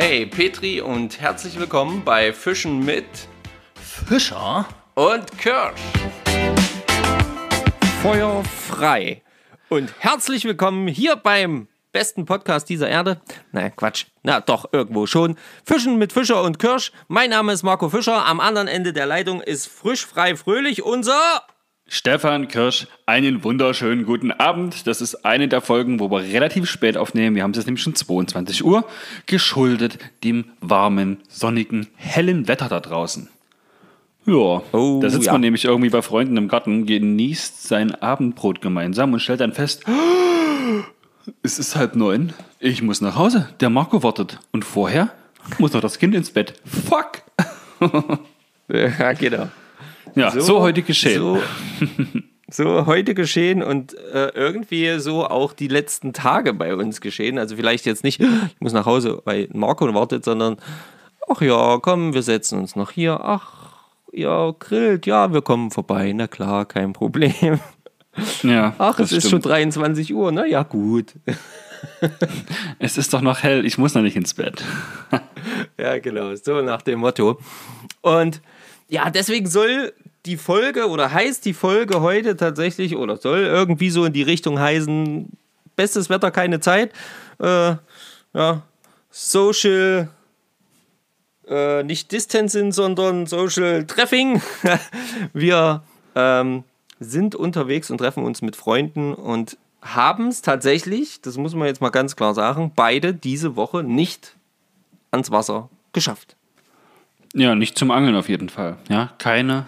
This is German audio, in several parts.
Hey Petri und herzlich willkommen bei Fischen mit Fischer und Kirsch. Feuer frei. Und herzlich willkommen hier beim besten Podcast dieser Erde. Nein, Quatsch. Na doch, irgendwo schon. Fischen mit Fischer und Kirsch. Mein Name ist Marco Fischer. Am anderen Ende der Leitung ist frisch, frei, fröhlich unser... Stefan Kirsch, einen wunderschönen guten Abend. Das ist eine der Folgen, wo wir relativ spät aufnehmen. Wir haben es jetzt nämlich schon 22 Uhr, geschuldet dem warmen, sonnigen, hellen Wetter da draußen. Ja, Oh, da sitzt ja. man nämlich irgendwie bei Freunden im Garten, genießt sein Abendbrot gemeinsam und stellt dann fest, es ist halb neun, ich muss nach Hause, der Marco wartet. Und vorher muss noch das Kind ins Bett. Fuck! Ja, genau. Ja, so, heute geschehen. So, so heute geschehen und äh, irgendwie so auch die letzten Tage bei uns geschehen. Also vielleicht jetzt nicht, ich muss nach Hause, weil Marco wartet, sondern ach ja, komm, wir setzen uns noch hier. Ach, ja, grillt, ja, wir kommen vorbei. Na klar, kein Problem. ja, Ach, es ist schon stimmt. 23 Uhr. Na ja, gut. Es ist doch noch hell, ich muss noch nicht ins Bett. Ja, genau, so nach dem Motto. Und ja, deswegen soll die Folge oder heißt die Folge heute tatsächlich oder soll irgendwie so in die Richtung heißen, bestes Wetter, keine Zeit. Äh, ja, Social, äh, nicht Distancing, sondern Social Treffing. Wir ähm, sind unterwegs und treffen uns mit Freunden und haben es tatsächlich, das muss man jetzt mal ganz klar sagen, beide diese Woche nicht ans Wasser geschafft. Ja, nicht zum Angeln auf jeden Fall. Ja, keine,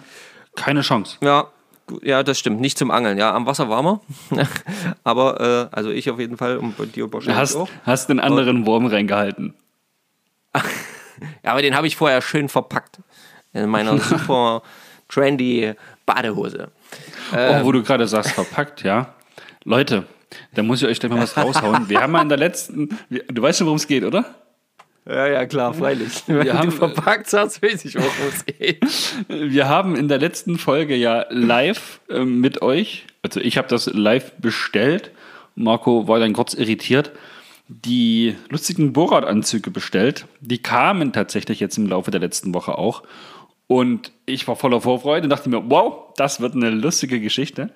keine Chance. Ja, ja, das stimmt. Nicht zum Angeln. Ja, am Wasser war man. Aber, äh, also ich auf jeden Fall und bei dir wahrscheinlich Hast, auch. hast den anderen Wurm reingehalten. Ja, aber den habe ich vorher schön verpackt. In meiner super trendy Badehose. oh, wo du gerade sagst, verpackt, ja. Leute, da muss ich euch gleich mal was raushauen. Wir haben mal in der letzten, du weißt schon, worum es geht, oder? Ja, ja, klar, freilich. Wenn haben- du verpackt sagst, weiß ich, es geht. Wir haben in der letzten Folge ja live äh, mit euch, also ich habe das live bestellt, Marco war dann kurz irritiert, die lustigen Borat-Anzüge bestellt. Die kamen tatsächlich jetzt im Laufe der letzten Woche auch. Und ich war voller Vorfreude und dachte mir, wow, das wird eine lustige Geschichte.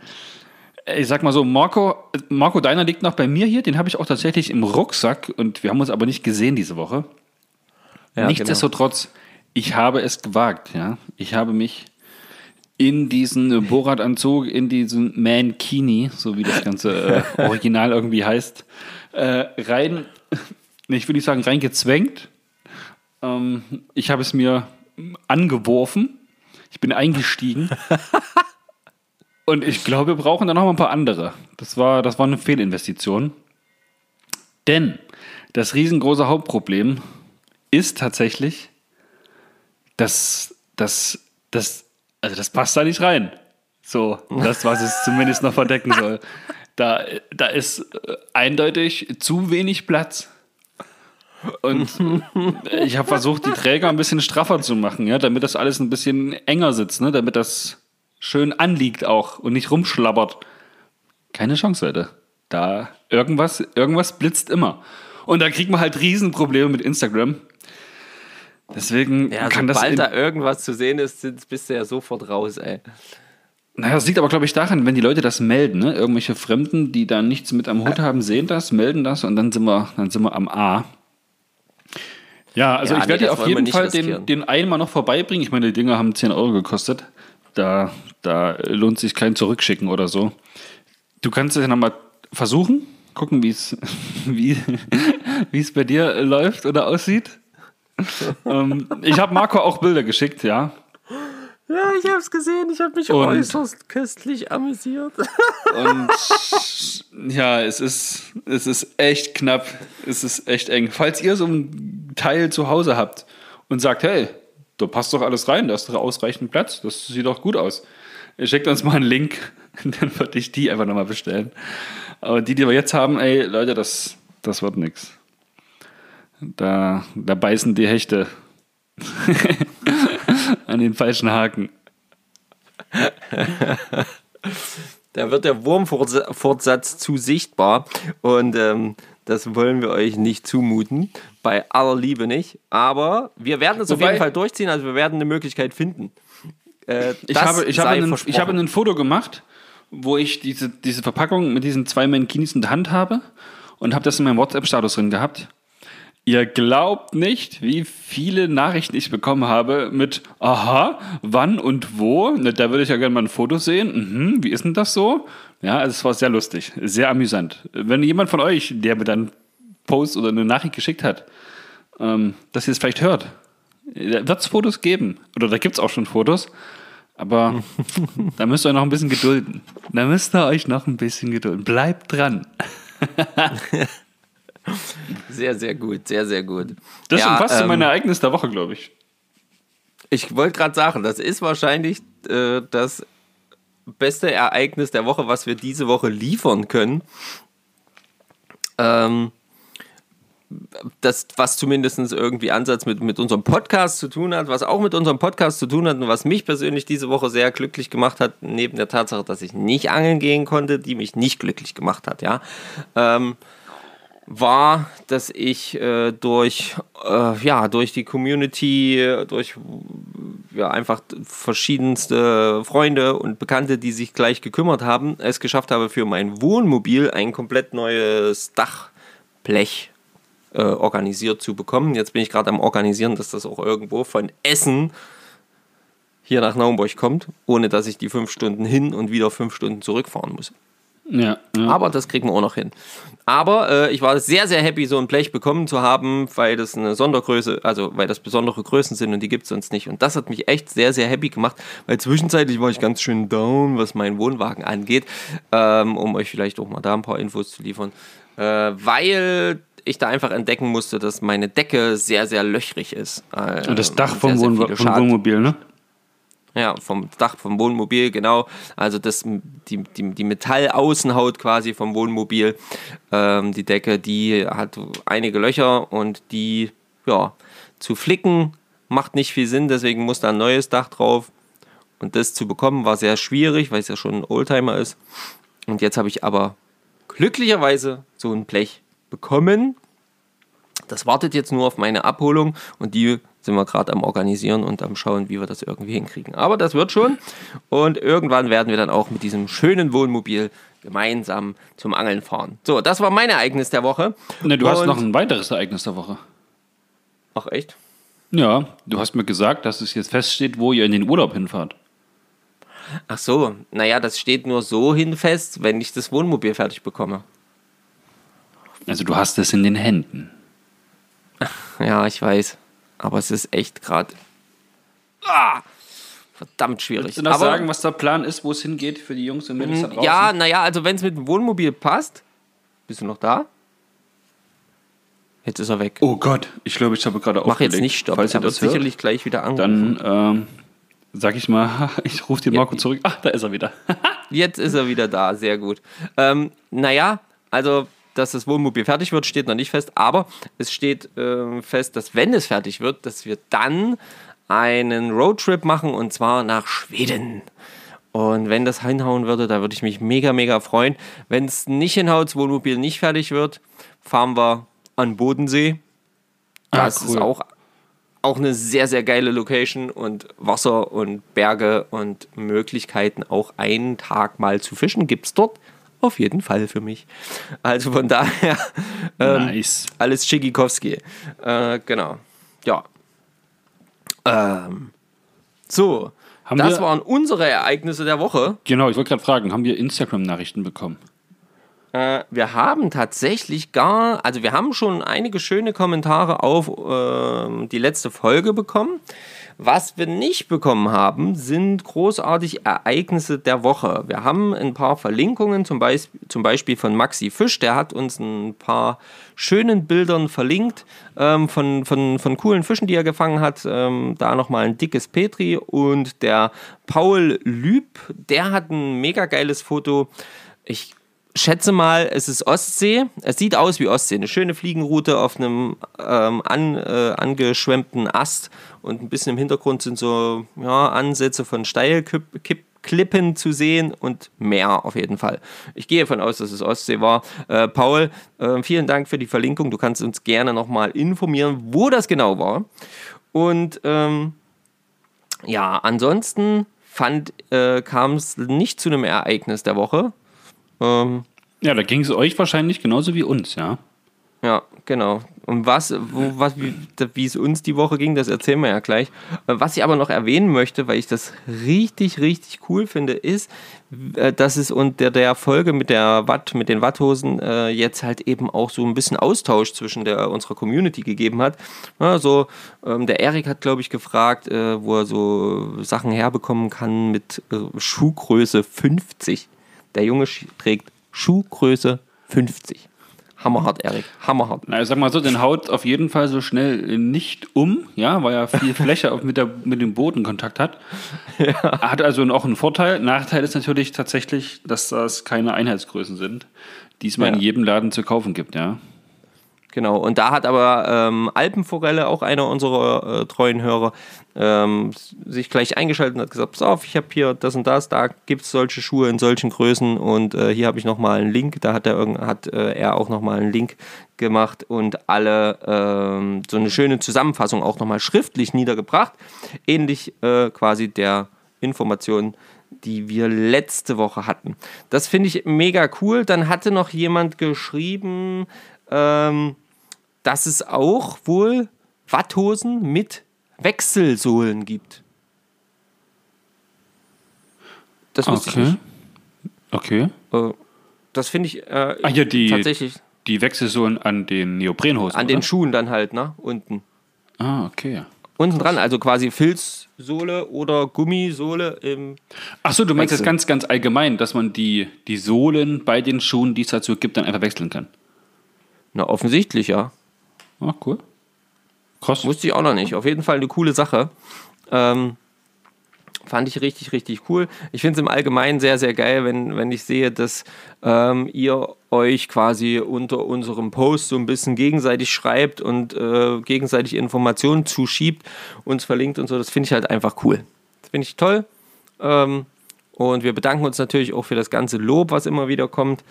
Ich sag mal so, Marco, Marco, deiner liegt noch bei mir hier, den habe ich auch tatsächlich im Rucksack und wir haben uns aber nicht gesehen diese Woche. Ja, Nichtsdestotrotz, ich habe es gewagt, ja. Ich habe mich in diesen Borat-Anzug, in diesen Mankini, so wie das ganze äh, Original irgendwie heißt, äh, rein, ich will nicht sagen reingezwängt. Ähm, ich habe es mir angeworfen. Ich bin eingestiegen. Und ich glaube, wir brauchen da noch mal ein paar andere. Das war, das war eine Fehlinvestition. Denn das riesengroße Hauptproblem ist tatsächlich, dass das, das, also das passt da nicht rein. So, das, was es zumindest noch verdecken soll. Da, da ist äh, eindeutig zu wenig Platz. Und ich habe versucht, die Träger ein bisschen straffer zu machen, ja, damit das alles ein bisschen enger sitzt, ne, damit das schön anliegt auch und nicht rumschlabbert. Keine Chance, Leute. Da irgendwas, irgendwas blitzt immer. Und da kriegt man halt Riesenprobleme mit Instagram. Deswegen Ja, kann das. sobald da irgendwas zu sehen ist, bist du ja sofort raus, ey. Naja, das liegt aber, glaube ich, daran, wenn die Leute das melden, ne? Irgendwelche Fremden, die da nichts mit am Hut haben, sehen das, melden das und dann sind wir, dann sind wir am A. Ja, also Ja, ich werde dir auf jeden Fall den, den einmal noch vorbeibringen. Ich meine, die Dinger haben 10 Euro gekostet. Da, da lohnt sich kein Zurückschicken oder so. Du kannst es ja nochmal versuchen, gucken, wie's, wie wie es bei dir läuft oder aussieht. ähm, ich habe Marco auch Bilder geschickt, ja. Ja, ich hab's gesehen. Ich habe mich Und- äußerst köstlich amüsiert. Und ja, es ist, es ist echt knapp. Es ist echt eng. Falls ihr so ein Teil zu Hause habt und sagt, hey, da passt doch alles rein, da ist doch ausreichend Platz, das sieht doch gut aus. Schickt uns mal einen Link, dann würde ich die einfach nochmal bestellen. Aber die, die wir jetzt haben, ey, Leute, das, das wird nix. Da, da beißen die Hechte an den falschen Haken. Da wird der Wurmfortsatz zu sichtbar. Und ähm, Das wollen wir euch nicht zumuten. Bei aller Liebe nicht. Aber wir werden es auf jeden Fall durchziehen. Also wir werden eine Möglichkeit finden. Äh, Ich habe, ich, habe einen, ich habe ein Foto gemacht, wo ich diese, diese Verpackung mit diesen zwei Mankinis in der Hand habe und habe das in meinem WhatsApp-Status drin gehabt. Ihr glaubt nicht, wie viele Nachrichten ich bekommen habe mit Aha, wann und wo. Na, Da würde ich ja gerne mal ein Foto sehen. Mhm, wie ist denn das so? Ja, also es war sehr lustig, sehr amüsant. Wenn jemand von euch, der mir dann Post oder eine Nachricht geschickt hat, ähm, dass ihr es vielleicht hört, wird es Fotos geben. Oder da gibt es auch schon Fotos. Aber da müsst ihr euch noch ein bisschen gedulden. Da müsst ihr euch noch ein bisschen gedulden. Bleibt dran. Sehr, sehr gut. Sehr, sehr gut. Das Ja, umfasst so ähm, mein Ereignis der Woche, glaube ich. Ich wollte gerade sagen, das ist wahrscheinlich äh, das beste Ereignis der Woche, was wir diese Woche liefern können. Ähm, das, was zumindest irgendwie Ansatz mit, mit unserem Podcast zu tun hat, was auch mit unserem Podcast zu tun hat und was mich persönlich diese Woche sehr glücklich gemacht hat, neben der Tatsache, dass ich nicht angeln gehen konnte, die mich nicht glücklich gemacht hat, ja. Ähm, war, dass ich äh, durch, äh, ja, durch die Community, äh, durch ja, einfach verschiedenste Freunde und Bekannte, die sich gleich gekümmert haben, es geschafft habe, für mein Wohnmobil ein komplett neues Dachblech äh, organisiert zu bekommen. Jetzt bin ich gerade am Organisieren, dass das auch irgendwo von Essen hier nach Naumburg kommt, ohne dass ich die fünf Stunden hin und wieder fünf Stunden zurückfahren muss. Ja, ja. Aber das kriegen wir auch noch hin. Aber äh, ich war sehr, sehr happy, so ein Blech bekommen zu haben, weil das eine Sondergröße, also weil das besondere Größen sind und die gibt es sonst nicht. Und das hat mich echt sehr, sehr happy gemacht, weil zwischenzeitlich war ich ganz schön down, was meinen Wohnwagen angeht, ähm, um euch vielleicht auch mal da ein paar Infos zu liefern. Äh, weil ich da einfach entdecken musste, dass meine Decke sehr, sehr löchrig ist. Äh, Und das Dach vom, Wohn vom Wohnmobil, ne? Ja, vom Dach vom Wohnmobil, genau. Also das, die, die, die Metallaußenhaut quasi vom Wohnmobil, ähm, die Decke, die hat einige Löcher und die, ja, zu flicken macht nicht viel Sinn, deswegen muss da ein neues Dach drauf. Und das zu bekommen war sehr schwierig, weil es ja schon ein Oldtimer ist. Und jetzt habe ich aber glücklicherweise so ein Blech bekommen. Das wartet jetzt nur auf meine Abholung und die sind wir gerade am Organisieren und am Schauen, wie wir das irgendwie hinkriegen. Aber das wird schon und irgendwann werden wir dann auch mit diesem schönen Wohnmobil gemeinsam zum Angeln fahren. So, das war mein Ereignis der Woche. Ne, du hast Und- noch ein weiteres Ereignis der Woche. Ach echt? Ja, du hast mir gesagt, dass es jetzt feststeht, wo ihr in den Urlaub hinfahrt. Ach so, naja, das steht nur so hin fest, wenn ich das Wohnmobil fertig bekomme. Also du hast es in den Händen. Ja, ich weiß. Aber es ist echt gerade. Ah, verdammt schwierig. Willst du noch Aber, sagen, was der Plan ist, wo es hingeht für die Jungs und Mädels da draußen? Ja, naja, also wenn es mit dem Wohnmobil passt. Bist du noch da? Jetzt ist er weg. Oh Gott, ich glaube, ich habe gerade Mach jetzt aufgelegt. nicht Stopp. Falls ihr er wird das hört, sicherlich gleich wieder anrufen. dann ähm, sag ich mal, ich rufe den Ja. Marco zurück. Ach, da ist er wieder. Jetzt ist er wieder da, sehr gut. Ähm, naja, also, dass das Wohnmobil fertig wird, steht noch nicht fest, aber es steht ähm, fest, dass wenn es fertig wird, dass wir dann einen Roadtrip machen und zwar nach Schweden. Und wenn das hinhauen würde, da würde ich mich mega, mega freuen. Wenn es nicht hinhaut, das Wohnmobil nicht fertig wird, fahren wir an Bodensee. Ah, Das ist cool. auch, auch eine sehr, sehr geile Location und Wasser und Berge und Möglichkeiten, auch einen Tag mal zu fischen, gibt es dort auf jeden Fall für mich. Also von daher ähm, nice. alles Schickikowski. Äh, genau. Ja. Ähm, so. Haben das wir- waren unsere Ereignisse der Woche. Genau, ich wollte gerade fragen, haben wir Instagram-Nachrichten bekommen? Äh, wir haben tatsächlich gar, also wir haben schon einige schöne Kommentare auf ähm, die letzte Folge bekommen. Was wir nicht bekommen haben, sind großartig Ereignisse der Woche. Wir haben ein paar Verlinkungen, zum, Beis zum Beispiel von Maxi Fisch, der hat uns ein paar schönen Bildern verlinkt ähm, von, von, von coolen Fischen, die er gefangen hat. Ähm, da nochmal ein dickes Petri und der Paul Lüb, der hat ein mega geiles Foto. Ich schätze mal, es ist Ostsee. Es sieht aus wie Ostsee. Eine schöne Fliegenroute auf einem ähm, an, äh, angeschwemmten Ast und ein bisschen im Hintergrund sind so ja, Ansätze von Steilkippgebieten. Klippen zu sehen und mehr auf jeden Fall. Ich gehe davon aus, dass es Ostsee war. Äh, Paul, äh, vielen Dank für die Verlinkung. Du kannst uns gerne nochmal informieren, wo das genau war. Und ähm, ja, ansonsten äh, kam es nicht zu einem Ereignis der Woche. Ähm, ja, da ging es euch wahrscheinlich genauso wie uns, ja. Ja, genau. Und was, wo, was, wie, wie es uns die Woche ging, das erzählen wir ja gleich. Was ich aber noch erwähnen möchte, weil ich das richtig, richtig cool finde, ist, äh, dass es unter der Folge mit der Watt, mit den Watthosen äh, jetzt halt eben auch so ein bisschen Austausch zwischen der, unserer Community gegeben hat. Also, ähm, der Erik hat, glaube ich, gefragt, äh, wo er so Sachen herbekommen kann mit äh, Schuhgröße 50. Der Junge trägt Schuhgröße 50. Hammerhart, Erik. Hammerhart. Na, ich sag mal so, den haut auf jeden Fall so schnell nicht um, ja, weil er viel Fläche mit, der, mit dem Boden Kontakt hat. Ja. Hat also auch einen Vorteil. Nachteil ist natürlich tatsächlich, dass das keine Einheitsgrößen sind, die es mal ja. in jedem Laden zu kaufen gibt, ja. Genau, und da hat aber ähm, Alpenforelle, auch einer unserer äh, treuen Hörer, ähm, sich gleich eingeschaltet und hat gesagt, pass auf, ich habe hier das und das, da gibt es solche Schuhe in solchen Größen und äh, hier habe ich nochmal einen Link, da hat er, hat, äh, er auch nochmal einen Link gemacht und alle ähm, so eine schöne Zusammenfassung auch nochmal schriftlich niedergebracht, ähnlich äh, quasi der Information, die wir letzte Woche hatten. Das finde ich mega cool. Dann hatte noch jemand geschrieben, ähm, dass es auch wohl Watthosen mit Wechselsohlen gibt. Das wusste okay. ich nicht. Okay. Äh, das finde ich äh, Ach ja, die, tatsächlich. Die Wechselsohlen an den Neoprenhosen. An oder? den Schuhen dann halt, ne? Unten. Ah, okay. Unten dran, also quasi Filzsohle oder Gummisohle im. Achso, du meinst Wechsel. das ganz, ganz allgemein, dass man die, die Sohlen bei den Schuhen, die es dazu gibt, dann einfach wechseln kann. Na, offensichtlich, ja. Ah, cool. Krass. Wusste ich auch noch nicht. Auf jeden Fall eine coole Sache. Ähm, fand ich richtig, richtig cool. Ich finde es im Allgemeinen sehr, sehr geil, wenn, wenn ich sehe, dass ähm, ihr euch quasi unter unserem Post so ein bisschen gegenseitig schreibt und äh, gegenseitig Informationen zuschiebt, uns verlinkt und so. Das finde ich halt einfach cool. Das finde ich toll. Ähm, und wir bedanken uns natürlich auch für das ganze Lob, was immer wieder kommt.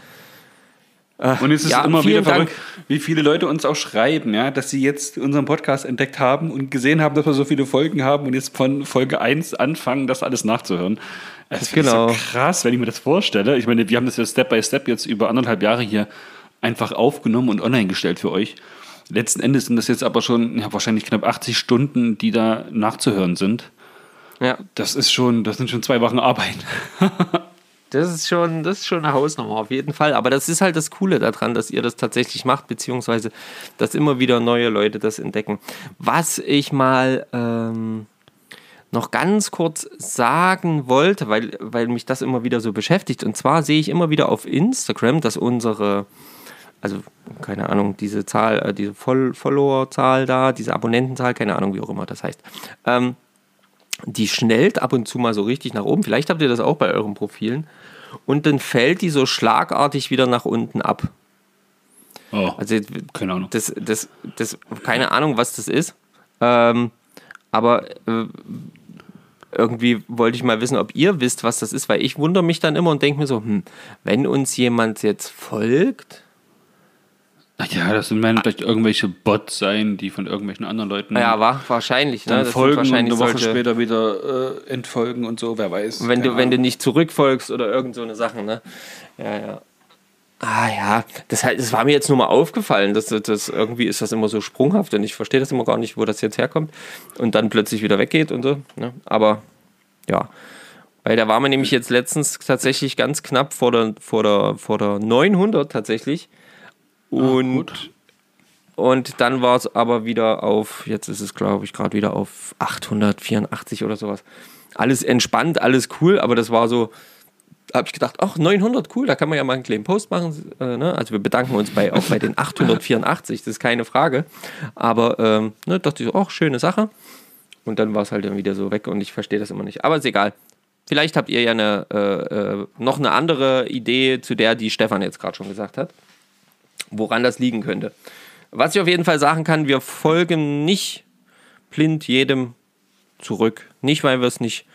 Äh, und es ist ja, immer wieder verrückt, wie viele Leute uns auch schreiben, ja, dass sie jetzt unseren Podcast entdeckt haben und gesehen haben, dass wir so viele Folgen haben und jetzt von Folge 1 anfangen, das alles nachzuhören. Das genau. so krass, wenn ich mir das vorstelle. Ich meine, wir haben das ja Step by Step jetzt über anderthalb Jahre hier einfach aufgenommen und online gestellt für euch. Letzten Endes sind das jetzt aber schon ja, wahrscheinlich knapp 80 Stunden, die da nachzuhören sind. Ja. Das ist schon, das sind schon zwei Wochen Arbeit. Das ist schon, das ist schon eine Hausnummer auf jeden Fall. Aber das ist halt das Coole daran, dass ihr das tatsächlich macht, beziehungsweise dass immer wieder neue Leute das entdecken. Was ich mal ähm, noch ganz kurz sagen wollte, weil, weil mich das immer wieder so beschäftigt. Und zwar sehe ich immer wieder auf Instagram, dass unsere also keine Ahnung, diese Zahl, äh, diese Follower-Zahl da, diese Abonnentenzahl, keine Ahnung, wie auch immer das heißt, ähm, die schnellt ab und zu mal so richtig nach oben. Vielleicht habt ihr das auch bei euren Profilen und dann fällt die so schlagartig wieder nach unten ab. Oh, also, keine Ahnung. Das, das, das, keine Ahnung, was das ist. Ähm, aber äh, irgendwie wollte ich mal wissen, ob ihr wisst, was das ist, weil ich wundere mich dann immer und denke mir so, hm, wenn uns jemand jetzt folgt, ja, das werden vielleicht irgendwelche Bots sein, die von irgendwelchen anderen Leuten. Ja, war wahrscheinlich. Ne? Dann folgen wahrscheinlich und eine Woche später wieder äh, entfolgen und so, wer weiß. Wenn du, wenn du nicht zurückfolgst oder irgend so eine Sache, ne? Ja, ja. Ah ja, das, das war mir jetzt nur mal aufgefallen, dass das irgendwie ist das immer so sprunghaft und ich verstehe das immer gar nicht, wo das jetzt herkommt und dann plötzlich wieder weggeht und so. Ne? Aber ja, weil da war man nämlich jetzt letztens tatsächlich ganz knapp vor der, vor der, vor der 900 tatsächlich. Und, Ach, und dann war es aber wieder auf, jetzt ist es glaube ich gerade wieder auf 884 oder sowas. Alles entspannt, alles cool, aber das war so, habe ich gedacht, ach, 900, cool, da kann man ja mal einen kleinen Post machen. Äh, ne? Also wir bedanken uns bei, auch bei den 884, das ist keine Frage. Aber ähm, ne, dachte ich, ach, schöne Sache. Und dann war es halt dann wieder so weg und ich verstehe das immer nicht. Aber ist egal. Vielleicht habt ihr ja eine, äh, äh, noch eine andere Idee zu der, die Stefan jetzt gerade schon gesagt hat woran das liegen könnte. Was ich auf jeden Fall sagen kann, wir folgen nicht blind jedem zurück. Nicht, weil wir es nicht,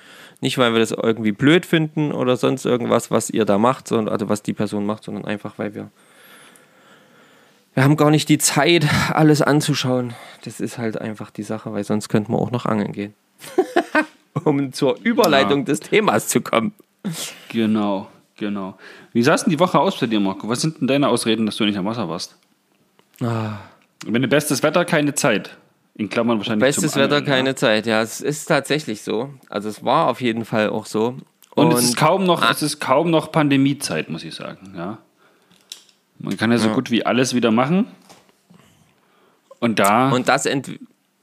Nicht, weil wir das irgendwie blöd finden oder sonst irgendwas, was ihr da macht, sondern, also was die Person macht, sondern einfach, weil wir. Wir haben gar nicht die Zeit, alles anzuschauen. Das ist halt einfach die Sache, weil sonst könnten wir auch noch angeln gehen. um zur Überleitung ja. des Themas zu kommen. Genau, genau. Wie sah es denn die Woche aus bei dir, Marco? Was sind denn deine Ausreden, dass du nicht am Wasser warst? Ah. Wenn du bestes Wetter, keine Zeit. In Klammern wahrscheinlich. Bestes Wetter, Angeln, keine ja. Zeit. Ja, es ist tatsächlich so. Also es war auf jeden Fall auch so. Und, Und es ist kaum noch, ah. es ist kaum noch Pandemiezeit, muss ich sagen. Ja. Man kann ja so ja. gut wie alles wieder machen. Und da. Und das ent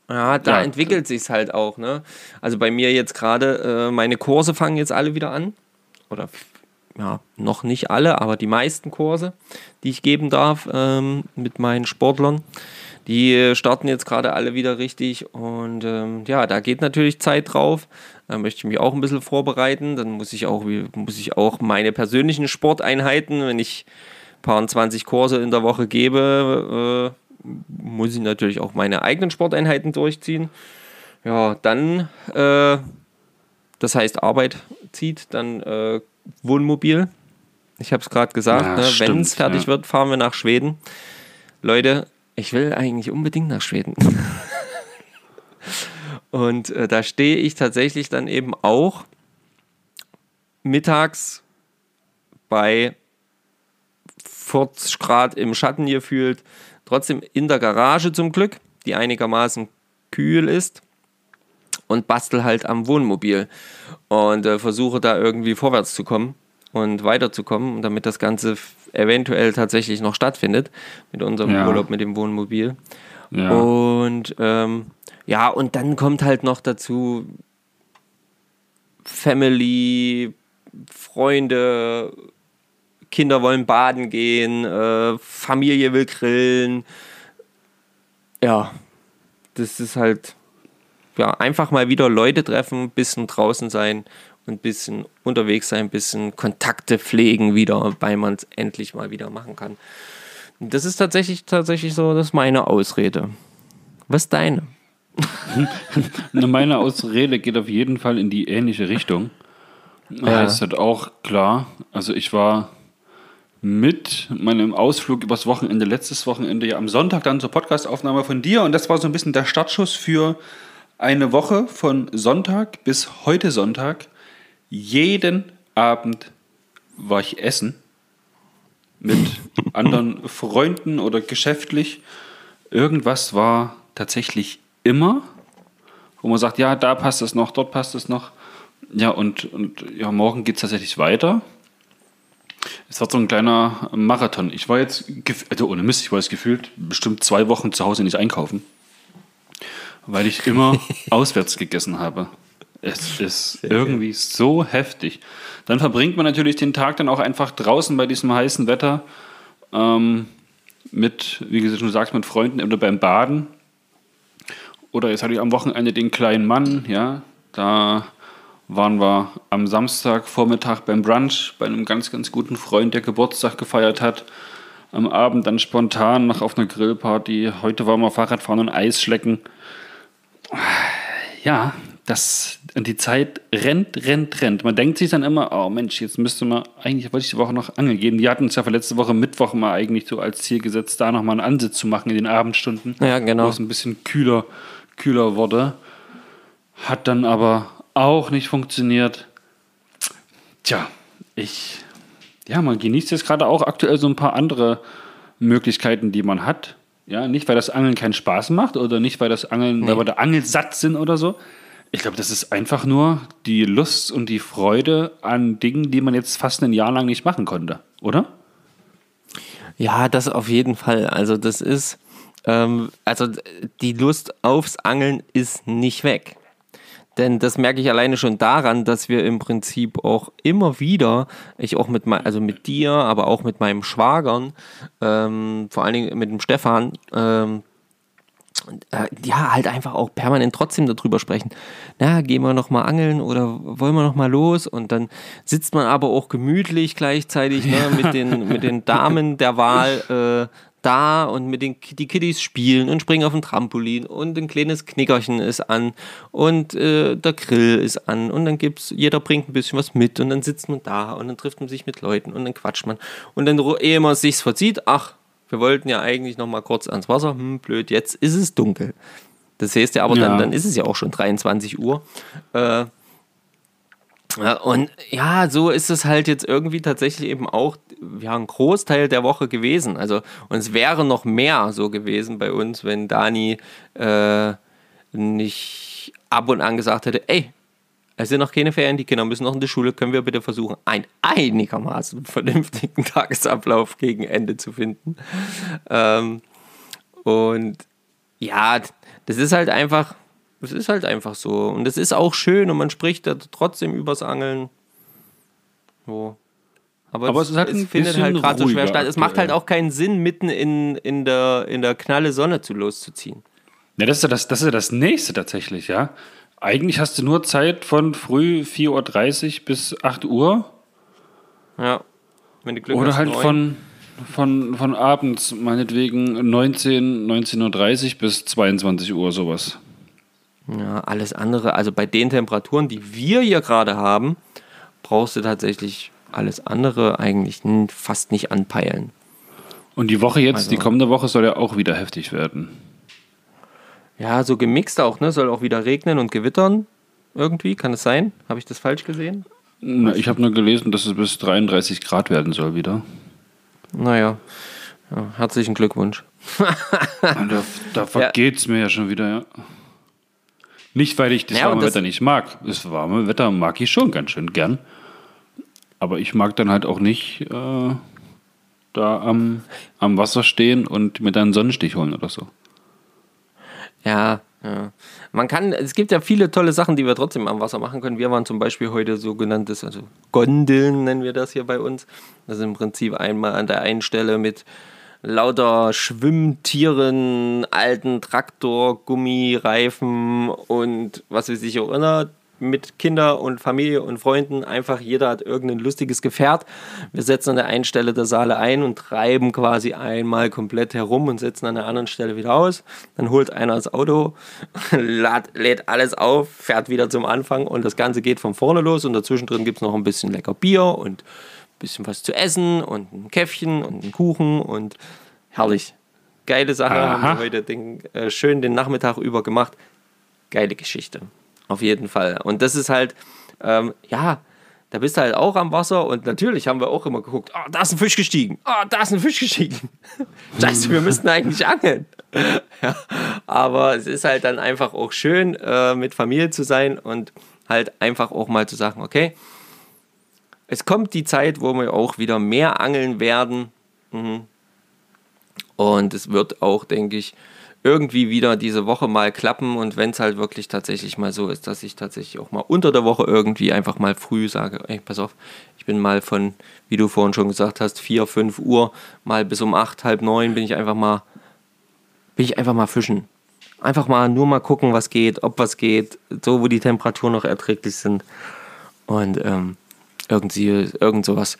ja, da ja. entwickelt sich halt auch. Ne? Also bei mir jetzt gerade, äh, meine Kurse fangen jetzt alle wieder an. Oder ja, noch nicht alle, aber die meisten Kurse, die ich geben darf ähm, mit meinen Sportlern. Die starten jetzt gerade alle wieder richtig und ähm, ja, da geht natürlich Zeit drauf. Da möchte ich mich auch ein bisschen vorbereiten. Dann muss ich auch, muss ich auch meine persönlichen Sporteinheiten, wenn ich ein paar 20 Kurse in der Woche gebe, äh, muss ich natürlich auch meine eigenen Sporteinheiten durchziehen. Ja, dann, äh, das heißt Arbeit zieht, dann äh, Wohnmobil. Ich habe es gerade gesagt, ja, ne? wenn es fertig ja. wird, fahren wir nach Schweden. Leute, ich will eigentlich unbedingt nach Schweden. Und äh, da stehe ich tatsächlich dann eben auch mittags bei 40 Grad im Schatten gefühlt, trotzdem in der Garage zum Glück, die einigermaßen kühl ist und bastel halt am Wohnmobil und äh, versuche da irgendwie vorwärts zu kommen und weiterzukommen, damit das Ganze eventuell tatsächlich noch stattfindet mit unserem ja. Urlaub mit dem Wohnmobil. Ja. Und ähm, ja, und dann kommt halt noch dazu Family, Freunde, Kinder wollen baden gehen, äh, Familie will grillen. Ja, das ist halt ja einfach mal wieder Leute treffen, bisschen draußen sein ein bisschen unterwegs sein, ein bisschen Kontakte pflegen wieder, weil man es endlich mal wieder machen kann. Das ist tatsächlich, tatsächlich so, das ist meine Ausrede. Was ist deine? meine Ausrede geht auf jeden Fall in die ähnliche Richtung. Ja. Heißt halt auch klar, also ich war mit meinem Ausflug übers Wochenende, letztes Wochenende, ja am Sonntag dann zur Podcastaufnahme von dir und das war so ein bisschen der Startschuss für eine Woche von Sonntag bis heute Sonntag jeden Abend war ich essen mit anderen Freunden oder geschäftlich. Irgendwas war tatsächlich immer, wo man sagt, ja, da passt es noch, dort passt es noch. Ja, und, und ja, morgen geht es tatsächlich weiter. Es war so ein kleiner Marathon. Ich war jetzt, also ohne Mist, ich war jetzt gefühlt bestimmt zwei Wochen zu Hause nicht einkaufen, weil ich immer auswärts gegessen habe. Es ist Sehr irgendwie geil. so heftig. Dann verbringt man natürlich den Tag dann auch einfach draußen bei diesem heißen Wetter ähm, mit, wie gesagt, du sagst, mit Freunden oder beim Baden. Oder jetzt hatte ich am Wochenende den kleinen Mann, ja, da waren wir am Samstagvormittag beim Brunch bei einem ganz, ganz guten Freund, der Geburtstag gefeiert hat. Am Abend dann spontan noch auf einer Grillparty. Heute waren wir Fahrradfahren und Eis schlecken. Ja, das, die Zeit rennt, rennt, rennt. Man denkt sich dann immer, oh Mensch, jetzt müsste man, eigentlich wollte ich die Woche noch angeln gehen. Die hatten uns ja für letzte Woche Mittwoch mal eigentlich so als Ziel gesetzt, da nochmal einen Ansitz zu machen in den Abendstunden. Ja, genau. Wo es ein bisschen kühler, kühler wurde. Hat dann aber auch nicht funktioniert. Tja, ich, ja, man genießt jetzt gerade auch aktuell so ein paar andere Möglichkeiten, die man hat. Ja, nicht weil das Angeln keinen Spaß macht oder nicht weil das Angeln, nee. weil wir da angelsatt sind oder so, ich glaube, das ist einfach nur die Lust und die Freude an Dingen, die man jetzt fast ein Jahr lang nicht machen konnte, oder? Ja, das auf jeden Fall. Also das ist, ähm, also die Lust aufs Angeln ist nicht weg. Denn das merke ich alleine schon daran, dass wir im Prinzip auch immer wieder, ich auch mit, also mit dir, aber auch mit meinem Schwagern, ähm, vor allen Dingen mit dem Stefan, ähm, äh, ja, halt einfach auch permanent trotzdem darüber sprechen. Na, gehen wir noch mal angeln oder wollen wir noch mal los? Und dann sitzt man aber auch gemütlich gleichzeitig ne, mit, den, mit den Damen der Wahl äh, da und mit den die Kiddies spielen und springen auf dem Trampolin und ein kleines Knickerchen ist an und äh, der Grill ist an und dann gibt's, jeder bringt ein bisschen was mit und dann sitzt man da und dann trifft man sich mit Leuten und dann quatscht man und dann, ehe man sich's verzieht, ach, wir wollten ja eigentlich noch mal kurz ans Wasser, hm, blöd, jetzt ist es dunkel. Das heißt ja, aber Ja. Dann, dann ist es ja auch schon 23 Uhr. Äh, und ja, so ist es halt jetzt irgendwie tatsächlich eben auch ja, ein Großteil der Woche gewesen. Also, und es wäre noch mehr so gewesen bei uns, wenn Dani äh, nicht ab und an gesagt hätte, ey, es sind noch keine Ferien, die Kinder müssen noch in die Schule, können wir bitte versuchen, einen einigermaßen vernünftigen Tagesablauf gegen Ende zu finden. Ähm, und ja, das ist halt einfach, es ist halt einfach so. Und es ist auch schön und man spricht da trotzdem übers Angeln. So. Aber, Aber es ist halt ein findet halt gerade so schwer statt. Es macht halt auch keinen Sinn, mitten in, in, der, in der knalle Sonne zu loszuziehen. Ja, das ist ja das, das ist ja das nächste tatsächlich, ja. Eigentlich hast du nur Zeit von früh 4.30 Uhr bis 8 Uhr. Ja. Wenn du Glück Oder hast, halt von, von, von abends, meinetwegen 19, 19.30 Uhr bis 22 Uhr sowas. Ja, alles andere, also bei den Temperaturen, die wir hier gerade haben, brauchst du tatsächlich alles andere eigentlich fast nicht anpeilen. Und die Woche jetzt, Also- die kommende Woche soll ja auch wieder heftig werden. Ja, so gemixt auch, ne? Soll auch wieder regnen und gewittern. Irgendwie, kann es sein? Habe ich das falsch gesehen? Na, ich habe nur gelesen, dass es bis 33 Grad werden soll wieder. Naja, ja, herzlichen Glückwunsch. Da da vergeht es mir ja schon wieder, ja. Nicht, weil ich das Ja, warme das- Wetter nicht mag. Das warme Wetter mag ich schon ganz schön gern. Aber ich mag dann halt auch nicht äh, da am, am Wasser stehen und mir dann einen Sonnenstich holen oder so. Ja, ja. Man kann, es gibt ja viele tolle Sachen, die wir trotzdem am Wasser machen können. Wir waren zum Beispiel heute sogenanntes, also Gondeln nennen wir das hier bei uns. Das ist im Prinzip einmal an der einen Stelle mit lauter Schwimmtieren, alten Traktor, Gummireifen und was weiß ich auch immer mit Kinder und Familie und Freunden. Einfach jeder hat irgendein lustiges Gefährt. Wir setzen an der einen Stelle der Saale ein und treiben quasi einmal komplett herum und setzen an der anderen Stelle wieder aus. Dann holt einer das Auto, lad, lädt alles auf, fährt wieder zum Anfang und das Ganze geht von vorne los und dazwischen drin gibt es noch ein bisschen lecker Bier und bisschen was zu essen und ein Käffchen und einen Kuchen und herrlich. Geile Sache, Aha. haben wir heute den, äh, schön den Nachmittag über gemacht. Geile Geschichte. Auf jeden Fall. Und das ist halt, ähm, ja, da bist du halt auch am Wasser und natürlich haben wir auch immer geguckt, ah, da ist ein Fisch gestiegen, ah, da ist ein Fisch gestiegen. Scheiße, wir müssten eigentlich angeln. ja, aber es ist halt dann einfach auch schön, äh, mit Familie zu sein und halt einfach auch mal zu sagen, okay, es kommt die Zeit, wo wir auch wieder mehr angeln werden. Mhm. Und es wird auch, denke ich, irgendwie wieder diese Woche mal klappen. Und wenn es halt wirklich tatsächlich mal so ist, dass ich tatsächlich auch mal unter der Woche irgendwie einfach mal früh sage, ey, pass auf, ich bin mal von, wie du vorhin schon gesagt hast, 4, 5 Uhr mal bis um 8, halb 9 bin ich einfach mal, bin ich einfach mal fischen. Einfach mal nur mal gucken, was geht, ob was geht, so wo die Temperaturen noch erträglich sind. Und ähm, irgendwie, irgend sowas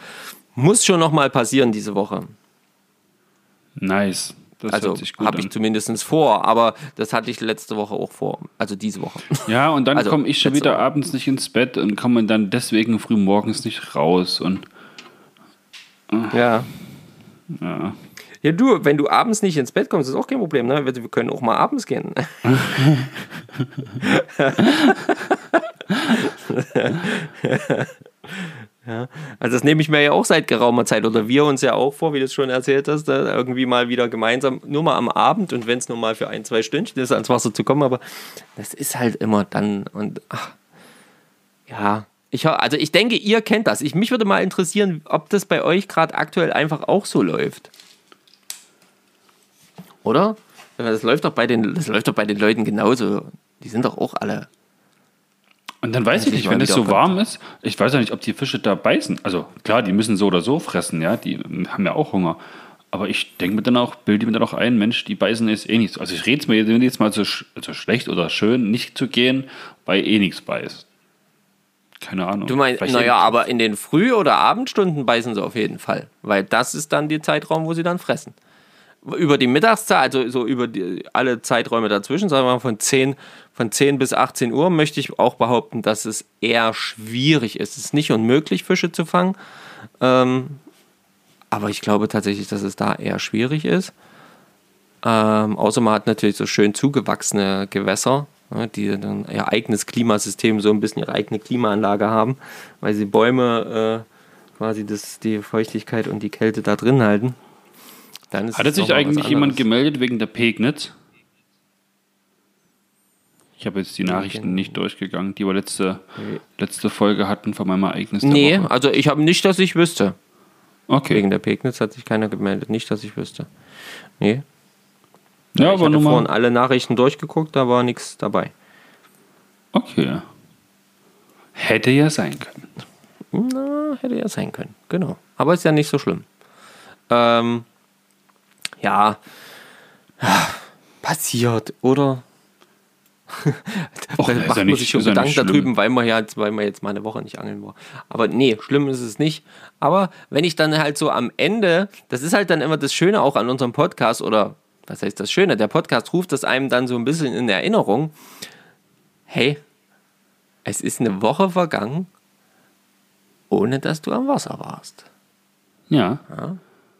muss schon noch mal passieren diese Woche. Nice. Das Also habe ich zumindest vor, aber das hatte ich letzte Woche auch vor. Also diese Woche. Ja, und dann Also, komme ich schon wieder Woche. abends nicht ins Bett und komme dann deswegen früh morgens nicht raus. Und Ja. ja. Ja, du, wenn du abends nicht ins Bett kommst, ist auch kein Problem, ne? Wir können auch mal abends gehen. ja, also das nehme ich mir ja auch seit geraumer Zeit oder wir uns ja auch vor, wie du es schon erzählt hast, da irgendwie mal wieder gemeinsam, nur mal am Abend und wenn es nur mal für ein, zwei Stündchen ist, ans Wasser zu kommen, aber das ist halt immer dann und ach, ja, ich, also ich denke, ihr kennt das. Ich, mich würde mal interessieren, ob das bei euch gerade aktuell einfach auch so läuft. Oder? Das läuft doch bei den, das läuft doch bei den Leuten genauso. Die sind doch auch alle. Und dann weiß ich nicht, wenn es so warm ist, ich weiß ja nicht, ob die Fische da beißen. Also klar, die müssen so oder so fressen, ja, die haben ja auch Hunger. Aber ich denke mir dann auch, bilde mir dann auch ein, Mensch, die beißen ist eh nichts. Also ich rede es mir jetzt mal so, so schlecht oder schön, nicht zu gehen, weil eh nichts beißt. Keine Ahnung. Du meinst, naja, aber in den Früh- oder Abendstunden beißen sie auf jeden Fall. Weil das ist dann der Zeitraum, wo sie dann fressen. Über die Mittagszeit, also so über die, alle Zeiträume dazwischen, sagen wir mal von 10, von 10 bis 18 Uhr, möchte ich auch behaupten, dass es eher schwierig ist. Es ist nicht unmöglich, Fische zu fangen. Ähm, aber ich glaube tatsächlich, dass es da eher schwierig ist. Ähm, außer man hat natürlich so schön zugewachsene Gewässer, ne, die dann ihr eigenes Klimasystem, so ein bisschen ihre eigene Klimaanlage haben, weil sie Bäume äh, quasi das, die Feuchtigkeit und die Kälte da drin halten. Dann ist Hatte sich eigentlich jemand gemeldet wegen der Pegnitz? Ich habe jetzt die Nachrichten nicht durchgegangen, die wir letzte, letzte Folge hatten von meinem Ereignis. nee, Woche. also ich habe nicht, dass ich wüsste. Okay. Wegen der Pegnitz hat sich keiner gemeldet. Nicht, dass ich wüsste. Nee. Ja, ich aber hatte vorhin alle Nachrichten durchgeguckt, da war nichts dabei. Okay. Hätte ja sein können. Na, hätte ja sein können, genau. Aber ist ja nicht so schlimm. Ähm, ja, passiert, oder? Och, da macht ja man sich schon Gedanken ja darüber, weil man, ja, weil man jetzt mal eine Woche nicht angeln war. Aber nee, schlimm ist es nicht. Aber wenn ich dann halt so am Ende, das ist halt dann immer das Schöne auch an unserem Podcast, oder was heißt das Schöne? Der Podcast ruft das einem dann so ein bisschen in Erinnerung. Hey, es ist eine Woche vergangen, ohne dass du am Wasser warst. Ja. ja.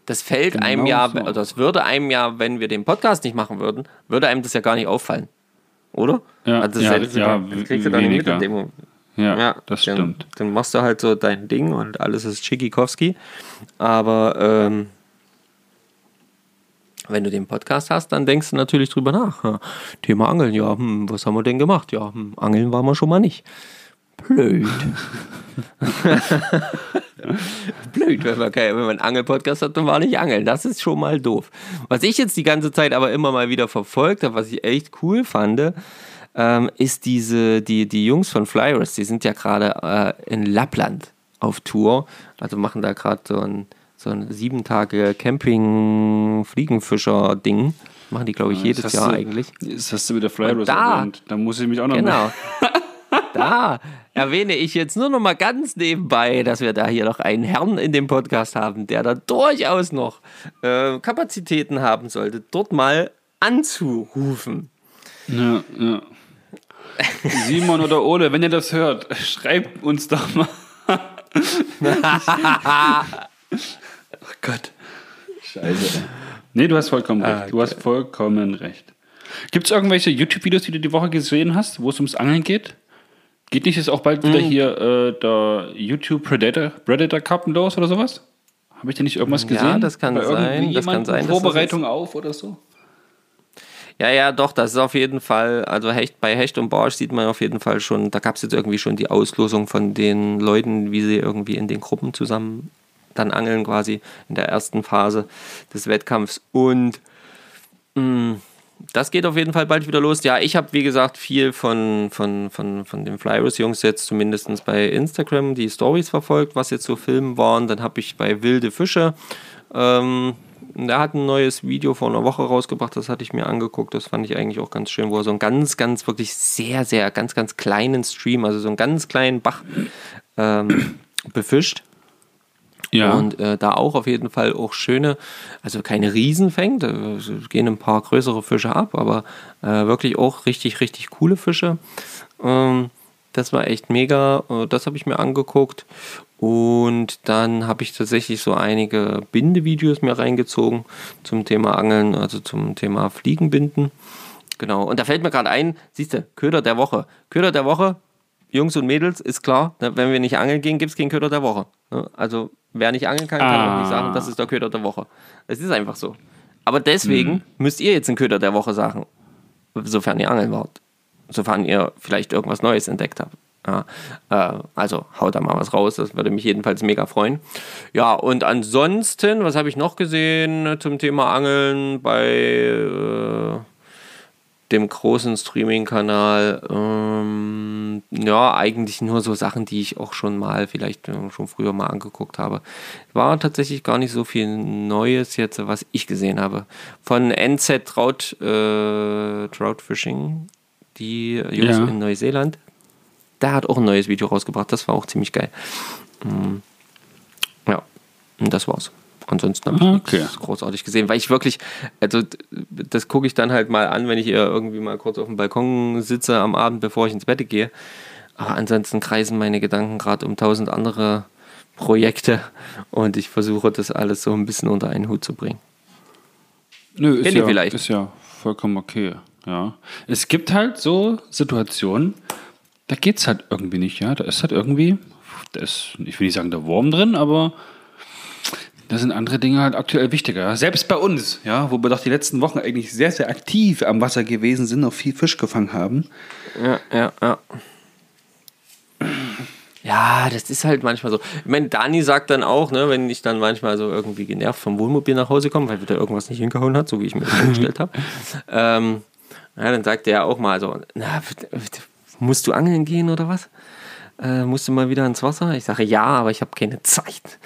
Das fällt genau einem ja, so. das würde einem ja, wenn wir den Podcast nicht machen würden, würde einem das ja gar nicht auffallen oder? Ja, also ja, das, ja, das kriegst du dann weniger. mit in dem Ja, ja, das dann, stimmt. Dann machst du halt so dein Ding und alles ist Tschikikowski. Aber ähm, wenn du den Podcast hast, dann denkst du natürlich drüber nach. Thema Angeln, ja, hm, was haben wir denn gemacht? Ja, hm, Angeln waren wir schon mal nicht. Blöd. Blöd, wenn man, kein, wenn man einen Angelpodcast hat und war nicht angeln. Das ist schon mal doof. Was ich jetzt die ganze Zeit aber immer mal wieder verfolgt habe, was ich echt cool fand, ähm, ist diese, die, die Jungs von Flyers, die sind ja gerade äh, in Lappland auf Tour. Also machen da gerade so ein, so ein sieben Tage Camping-Fliegenfischer-Ding. Machen die, glaube ich, jedes Jahr du, eigentlich. Das hast du wieder Flyers da, erwähnt. Da muss ich mich auch noch Genau. da erwähne ich jetzt nur noch mal ganz nebenbei, dass wir da hier noch einen Herrn in dem Podcast haben, der da durchaus noch äh, Kapazitäten haben sollte, dort mal anzurufen. Ja, ja. Simon oder Ole, wenn ihr das hört, schreibt uns doch mal. oh Gott. Scheiße. Nee, du hast vollkommen recht. Ah, du hast vollkommen recht. Gibt es irgendwelche YouTube-Videos, die du die Woche gesehen hast, wo es ums Angeln geht? Geht nicht jetzt auch bald wieder mhm. hier äh, der YouTube Predator, Predator Cup los oder sowas? Habe ich da nicht irgendwas gesehen? Ja, das kann Bei sein. Das kann sein Vorbereitung auf oder so? Ja, ja, doch, das ist auf jeden Fall, also Hecht, bei Hecht und Barsch sieht man auf jeden Fall schon, da gab es jetzt irgendwie schon die Auslosung von den Leuten, wie sie irgendwie in den Gruppen zusammen dann angeln, quasi in der ersten Phase des Wettkampfs. Und mh, mm, das geht auf jeden Fall bald wieder los. Ja, ich habe, wie gesagt, viel von, von, von, von den Flyers-Jungs jetzt zumindest bei Instagram die Stories verfolgt, was jetzt so Filmen waren. Dann habe ich bei Wilde Fische, ähm, der hat ein neues Video vor einer Woche rausgebracht, das hatte ich mir angeguckt. Das fand ich eigentlich auch ganz schön, wo er so einen ganz, ganz, wirklich sehr, sehr, ganz, ganz kleinen Stream, also so einen ganz kleinen Bach ähm, befischt. Ja. Und äh, da auch auf jeden Fall auch schöne, also keine Riesen fängt, äh, gehen ein paar größere Fische ab, aber äh, wirklich auch richtig, richtig coole Fische. Ähm, das war echt mega, äh, das habe ich mir angeguckt. Und dann habe ich tatsächlich so einige Bindevideos mir reingezogen zum Thema Angeln, also zum Thema Fliegenbinden. Genau, und da fällt mir gerade ein, siehst du, Köder der Woche. Köder der Woche, Jungs und Mädels, ist klar, ne, wenn wir nicht angeln gehen, gibt es keinen Köder der Woche. Ne? Also wer nicht angeln kann, kann ah. auch nicht sagen, das ist der Köder der Woche. Es ist einfach so. Aber deswegen hm. müsst ihr jetzt einen Köder der Woche sagen, sofern ihr angeln wart. Sofern ihr vielleicht irgendwas Neues entdeckt habt. Ja, äh, also haut da mal was raus, das würde mich jedenfalls mega freuen. Ja, und ansonsten, was habe ich noch gesehen zum Thema Angeln bei äh, dem großen Streaming-Kanal, ähm, ja, eigentlich nur so Sachen, die ich auch schon mal, vielleicht äh, schon früher mal angeguckt habe. War tatsächlich gar nicht so viel Neues jetzt, was ich gesehen habe. Von NZ Trout, äh, Trout Fishing, die Jungs ja. in Neuseeland, da hat auch ein neues Video rausgebracht, das war auch ziemlich geil. Mhm. Ja, und das war's. Ansonsten habe ich Okay. nichts großartig gesehen, weil ich wirklich, also das gucke ich dann halt mal an, wenn ich hier irgendwie mal kurz auf dem Balkon sitze am Abend, bevor ich ins Bett gehe. Aber ansonsten kreisen meine Gedanken gerade um tausend andere Projekte und ich versuche das alles so ein bisschen unter einen Hut zu bringen. Nö, ist ja, vielleicht? ist ja vollkommen okay. Ja. Es gibt halt so Situationen, da geht's halt irgendwie nicht, ja. Da ist halt irgendwie, da ist, ich will nicht sagen der Wurm drin, aber da sind andere Dinge halt aktuell wichtiger. Selbst bei uns, ja, wo wir doch die letzten Wochen eigentlich sehr, sehr aktiv am Wasser gewesen sind, auch viel Fisch gefangen haben. Ja, ja, ja. Ja, das ist halt manchmal so. Ich meine, Dani sagt dann auch, ne, wenn ich dann manchmal so irgendwie genervt vom Wohnmobil nach Hause komme, weil wieder irgendwas nicht hingehauen hat, so wie ich mir das vorgestellt habe, ähm, ja, dann sagt er auch mal so, na, musst du angeln gehen oder was? Äh, musst du mal wieder ins Wasser? Ich sage, ja, aber ich habe keine Zeit.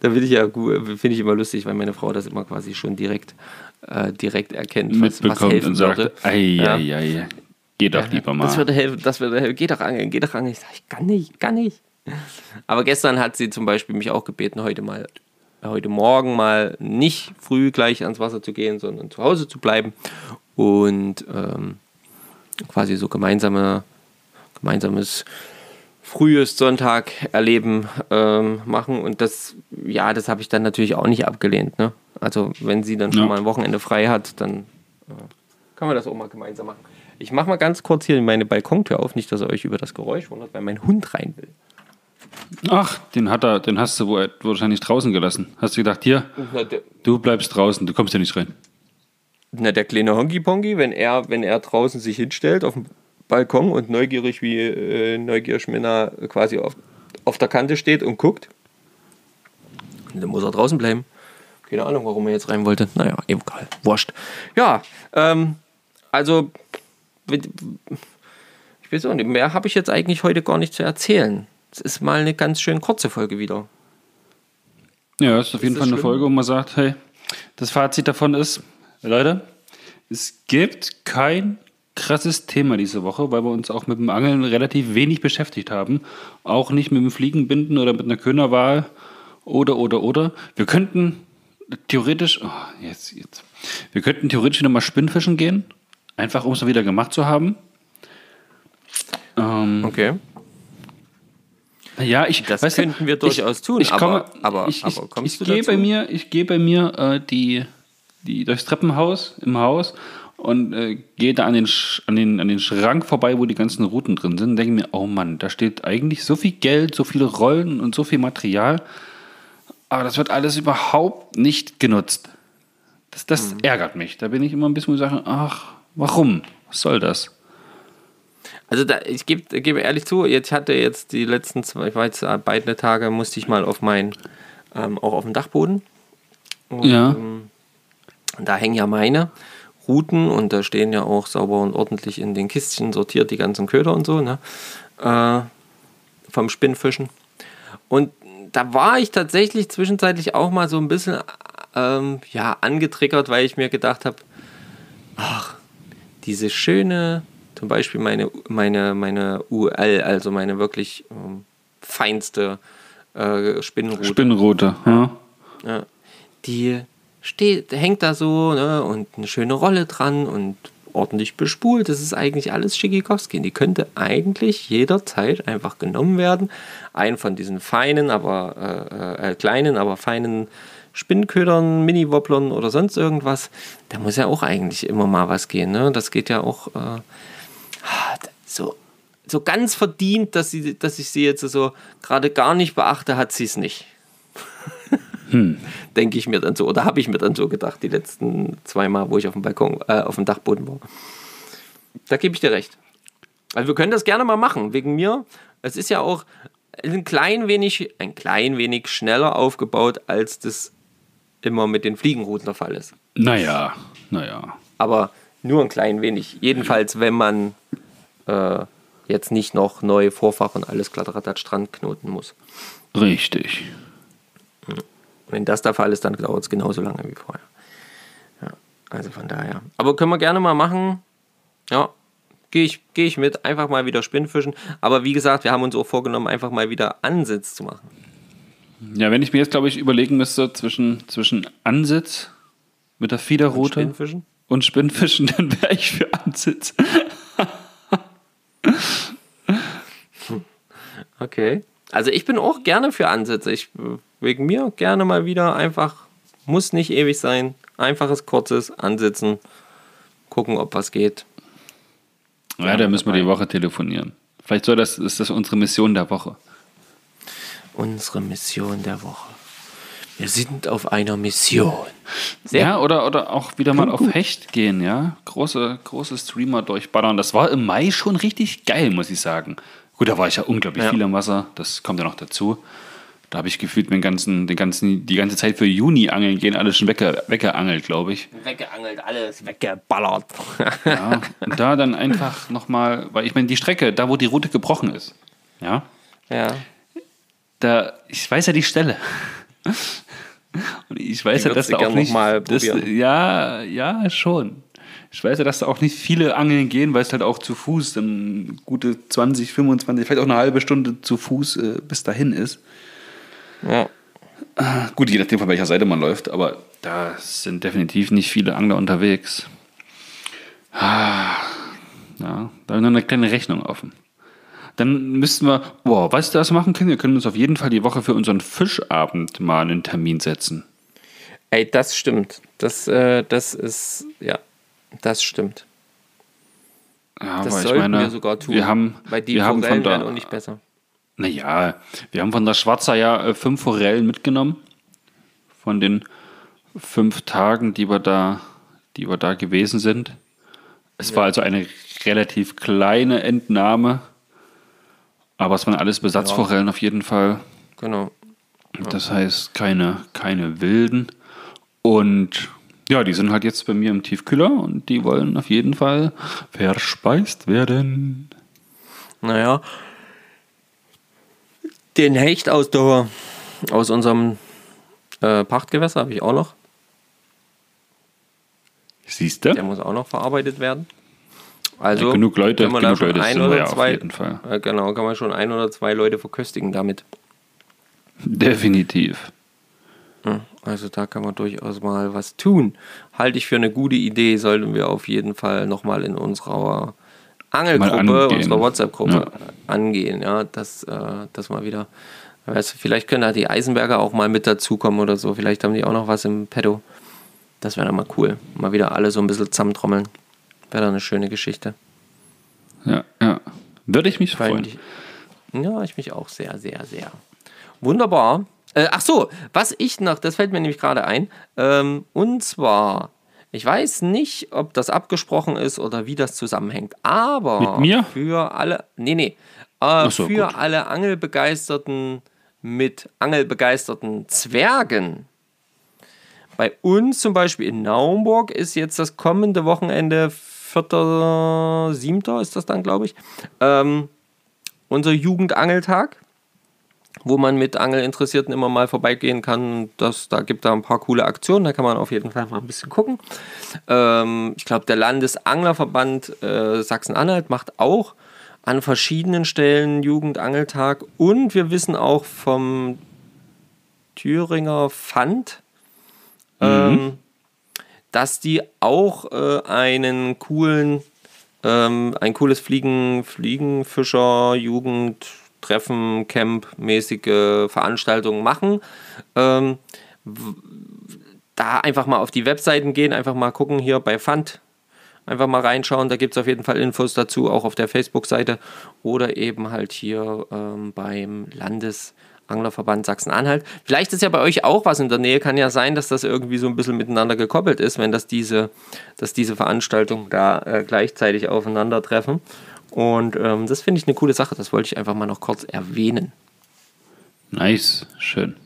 Da bin ich ja gut, finde ich immer lustig, weil meine Frau das immer quasi schon direkt, äh, direkt erkennt, was, was helfen und sagt, würde. ei, Ja. ei, ei, geh doch lieber mal. Das würde helfen, das würde helfen. Geh doch angeln, geh doch angeln. Ich sage, ich kann nicht, kann nicht. Aber gestern hat sie zum Beispiel mich auch gebeten, heute mal, heute Morgen mal nicht früh gleich ans Wasser zu gehen, sondern zu Hause zu bleiben und ähm, quasi so gemeinsame, gemeinsames frühes Sonntag erleben ähm, machen und das ja das habe ich dann natürlich auch nicht abgelehnt ne also wenn sie dann schon Ja. mal ein Wochenende frei hat dann äh, kann man das auch mal gemeinsam machen ich mache mal ganz kurz hier meine Balkontür auf nicht dass ihr euch über das Geräusch wundert weil mein Hund rein will Ach, den hat er, den hast du wohl wahrscheinlich draußen gelassen. Hast du gedacht, hier, na, der, du bleibst draußen, du kommst ja nicht rein. na, der kleine Honky Ponky wenn er wenn er draußen sich hinstellt auf dem Balkon und neugierig wie äh, neugierig Minna quasi auf, auf der Kante steht und guckt dann muss er draußen bleiben Keine Ahnung, warum er jetzt rein wollte. Naja, egal. Wurscht. Ja, ähm, also, ich weiß auch nicht, mehr habe ich jetzt eigentlich heute gar nicht zu erzählen. Es ist mal eine ganz schön kurze Folge wieder. Ja, das ist auf jeden das Fall eine schlimm? Folge, wo man sagt, hey, das Fazit davon ist, Leute, es gibt kein krasses Thema diese Woche, weil wir uns auch mit dem Angeln relativ wenig beschäftigt haben. Auch nicht mit dem Fliegenbinden oder mit einer Könerwahl oder, oder, oder. Wir könnten theoretisch, oh, jetzt, jetzt, wir könnten theoretisch wieder mal Spinnfischen gehen, einfach um es mal wieder gemacht zu haben. Ähm, Okay. ja, ich, Das weißt du, könnten wir durchaus tun, Ich komme, aber- aber- ich, ich, aber kommst ich du gehe dazu? bei mir, ich gehe bei mir äh, die, die durchs Treppenhaus im Haus und äh, gehe da an den, Sch- an, den, an den Schrank vorbei, wo die ganzen Routen drin sind. Und denke mir, oh Mann, da steht eigentlich so viel Geld, so viele Rollen und so viel Material, aber das wird alles überhaupt nicht genutzt. Das, das Mhm. ärgert mich. Da bin ich immer ein bisschen, wo ich sage, ach, warum? Was soll das? Also da, ich gebe gebe ehrlich zu, jetzt hatte jetzt die letzten zwei, ich war jetzt beide Tage, musste ich mal auf mein, ähm, auch auf dem Dachboden. Und, Ja. Ähm, da hängen ja meine Routen und da stehen ja auch sauber und ordentlich in den Kistchen sortiert die ganzen Köder und so, ne? Äh, vom Spinnfischen. Und da war ich tatsächlich zwischenzeitlich auch mal so ein bisschen ähm, ja, angetriggert, weil ich mir gedacht habe, ach, diese schöne, zum Beispiel meine, meine, meine UL, also meine wirklich ähm, feinste äh, Spinnenrute, Spinnenrote. Ja. ja, die steht, hängt da so ne, und eine schöne Rolle dran und ordentlich bespult. Das ist eigentlich alles Schickikowski. Die könnte eigentlich jederzeit einfach genommen werden. Einen von diesen feinen, aber äh, äh, kleinen, aber feinen Spinnködern, Mini-Wobblern oder sonst irgendwas. Da muss ja auch eigentlich immer mal was gehen. Ne? Das geht ja auch äh, so, so ganz verdient, dass, sie, dass ich sie jetzt so gerade gar nicht beachte, hat sie es nicht. Denke ich mir dann so. Oder habe ich mir dann so gedacht, die letzten zwei Mal, wo ich auf dem Balkon, äh, auf dem Dachboden war. Da gebe ich dir recht. Also wir können das gerne mal machen. Wegen mir, es ist ja auch ein klein wenig, ein klein wenig schneller aufgebaut, als das immer mit den Fliegenrouten der Fall ist. Naja, naja. Aber nur ein klein wenig. Jedenfalls, wenn man äh, jetzt nicht noch neue Vorfach und alles Kladderadat Strand knoten muss. Richtig. Wenn das der Fall ist, dann dauert es genauso lange wie vorher. Ja, also von daher. Aber können wir gerne mal machen. Ja, gehe ich, geh ich mit. Einfach mal wieder Spinnfischen. Aber wie gesagt, wir haben uns auch vorgenommen, einfach mal wieder Ansitz zu machen. Ja, wenn ich mir jetzt, glaube ich, überlegen müsste zwischen, zwischen Ansitz mit der Fiederroute und Spinnfischen? und Spinnfischen, dann wäre ich für Ansitz. Okay. Also ich bin auch gerne für Ansätze. Ich wegen mir gerne mal wieder einfach, muss nicht ewig sein. Einfaches, kurzes Ansitzen, gucken, ob was geht. Ja, da müssen wir die Woche telefonieren. Vielleicht soll das, ist das unsere Mission der Woche. Unsere Mission der Woche. Wir sind auf einer Mission. Sehr Ja, oder, oder auch wieder mal auf Hecht gehen, ja. Große, große Streamer durchballern. Das war im Mai schon richtig geil, muss ich sagen. Gut, da war ich ja unglaublich Ja. viel am Wasser. Das kommt ja noch dazu. Da habe ich gefühlt den ganzen, den ganzen, die ganze Zeit für Juni angeln gehen, alles schon wegge, weggeangelt, glaube ich. Weggeangelt, alles weggeballert. Ja. Und da dann einfach nochmal, weil ich meine, die Strecke, da wo die Route gebrochen ist, ja, ja. da, ich weiß ja die Stelle. Und ich weiß Die ja, dass da auch nicht. mal das, probieren. ja, ja, schon. Ich weiß ja, dass da auch nicht viele angeln gehen, weil es halt auch zu Fuß dann gute 20, 25, vielleicht auch eine halbe Stunde zu Fuß äh, bis dahin ist. Ja. Gut, je nachdem, von welcher Seite man läuft, aber da sind definitiv nicht viele Angler unterwegs. Ah, Ja, da haben wir noch eine kleine Rechnung offen. Dann müssten wir, boah, weißt du, was wir machen können? Wir können uns auf jeden Fall die Woche für unseren Fischabend mal einen Termin setzen. Ey, das stimmt. Das, äh, das ist, ja, das stimmt. Ja, Das sollten meine, wir sogar tun. Wir haben, Weil die wir haben von werden der, auch nicht besser. Naja, wir haben von der Schwarzer ja äh, fünf Forellen mitgenommen. Von den fünf Tagen, die wir da, die wir da gewesen sind. Es war also eine relativ kleine Entnahme. Aber es waren alles Besatzforellen auf jeden Fall. Genau. Das heißt, keine, keine wilden. Und ja, die sind halt jetzt bei mir im Tiefkühler und die wollen auf jeden Fall verspeist werden. Naja. Den Hecht aus, der, aus unserem äh, Pachtgewässer habe ich auch noch. Siehst du? Der muss auch noch verarbeitet werden. Also Ja, genug Leute- kann man da genug schon Leute ein oder ja auf zwei, jeden Fall. Äh, genau, kann man schon ein oder zwei Leute verköstigen damit. Definitiv. Ja, Also da kann man durchaus mal was tun. Halte ich für eine gute Idee, sollten wir auf jeden Fall nochmal in unserer Angelgruppe, unserer WhatsApp-Gruppe Ja. angehen. Ja, dass äh, das mal wieder. Weißt, vielleicht können da die Eisenberger auch mal mit dazukommen oder so. Vielleicht haben die auch noch was im Petto. Das wäre dann mal cool. Mal wieder alle so ein bisschen zusammentrommeln. Wäre dann eine schöne Geschichte. Ja, ja. Würde ich mich freuen. Ich, ja, ich mich auch sehr, sehr, sehr. Wunderbar. Äh, ach so, was ich noch, das fällt mir nämlich gerade ein. Ähm, und zwar, ich weiß nicht, ob das abgesprochen ist oder wie das zusammenhängt, aber für alle, nee, nee, äh, so, für gut. alle Angelbegeisterten mit Angelbegeisterten Zwergen. Bei uns zum Beispiel in Naumburg ist jetzt das kommende Wochenende, 4. 7. ist das dann, glaube ich, ähm, unser Jugendangeltag, wo man mit Angelinteressierten immer mal vorbeigehen kann. Das, da gibt da ein paar coole Aktionen, da kann man auf jeden Fall mal ein bisschen gucken. Ähm, ich glaube, der Landesanglerverband äh, Sachsen-Anhalt macht auch an verschiedenen Stellen Jugendangeltag und wir wissen auch vom Thüringer Pfand, ähm, dass die auch äh, einen coolen, ähm, ein cooles Fliegen, Fliegenfischer, Jugendtreffen, Camp-mäßige Veranstaltungen machen. Ähm, da einfach mal auf die Webseiten gehen, einfach mal gucken hier bei Pfand. Einfach mal reinschauen, da gibt es auf jeden Fall Infos dazu, auch auf der Facebook-Seite oder eben halt hier ähm, beim Landesanglerverband Sachsen-Anhalt. Vielleicht ist ja bei euch auch was in der Nähe, kann ja sein, dass das irgendwie so ein bisschen miteinander gekoppelt ist, wenn das diese, dass diese Veranstaltungen da äh, gleichzeitig aufeinandertreffen. Und ähm, das finde ich eine coole Sache, das wollte ich einfach mal noch kurz erwähnen. Nice, schön.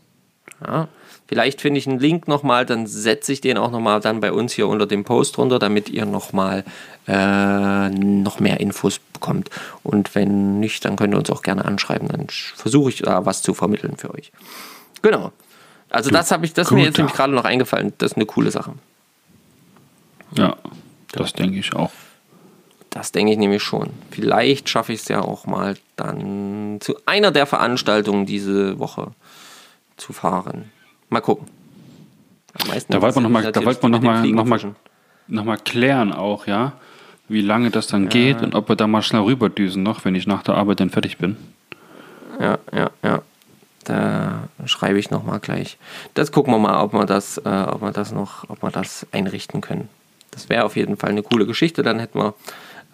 Ja. Vielleicht finde ich einen Link nochmal, dann setze ich den auch nochmal dann bei uns hier unter dem Post runter, damit ihr nochmal äh, noch mehr Infos bekommt. Und wenn nicht, dann könnt ihr uns auch gerne anschreiben. Dann versuche ich da was zu vermitteln für euch. Genau. Also das habe ich, das ist mir jetzt guter. nämlich gerade noch eingefallen. Das ist eine coole Sache. Ja, das denke ich auch. Das denke ich nämlich schon. Vielleicht schaffe ich es ja auch mal dann zu einer der Veranstaltungen diese Woche zu fahren. Mal gucken. Am meisten da wollte man nochmal noch, mal, noch, mal, noch, mal, noch mal klären auch, ja, wie lange das dann ja. geht und ob wir da mal schnell rüberdüsen noch, wenn ich nach der Arbeit dann fertig bin. Ja, ja, ja. Da schreibe ich nochmal gleich. Das gucken wir mal, ob wir das, äh, ob wir das noch, ob wir das einrichten können. Das wäre auf jeden Fall eine coole Geschichte. Dann hätten wir,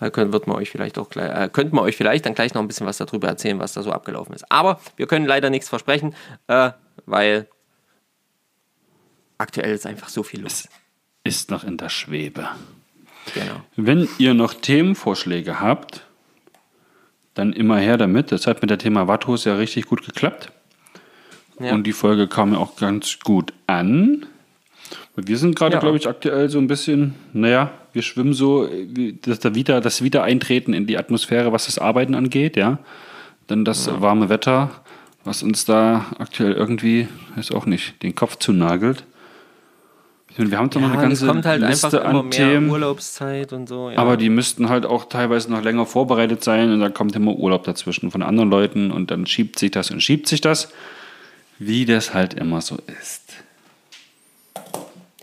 äh, können, wird man euch vielleicht auch gleich, äh, könnten wir euch vielleicht dann gleich noch ein bisschen was darüber erzählen, was da so abgelaufen ist. Aber wir können leider nichts versprechen, äh, weil aktuell ist einfach so viel los. Es ist noch in der Schwebe. Genau. Wenn ihr noch Themenvorschläge habt, dann immer her damit. Das hat mit der Thema Watthos ja richtig gut geklappt. Ja. Und die Folge kam ja auch ganz gut an. Wir sind gerade, ja. glaube ich, aktuell so ein bisschen, naja, wir schwimmen so, das, wieder, das Wiedereintreten in die Atmosphäre, was das Arbeiten angeht, ja. Dann das ja. warme Wetter, was uns da aktuell irgendwie, weiß auch nicht, den Kopf zunagelt. Wir haben doch ja, noch eine ganze kommt halt Liste einfach an Themen. Urlaubszeit und so. Ja. Aber die müssten halt auch teilweise noch länger vorbereitet sein und dann kommt immer Urlaub dazwischen von anderen Leuten und dann schiebt sich das und schiebt sich das, wie das halt immer so ist.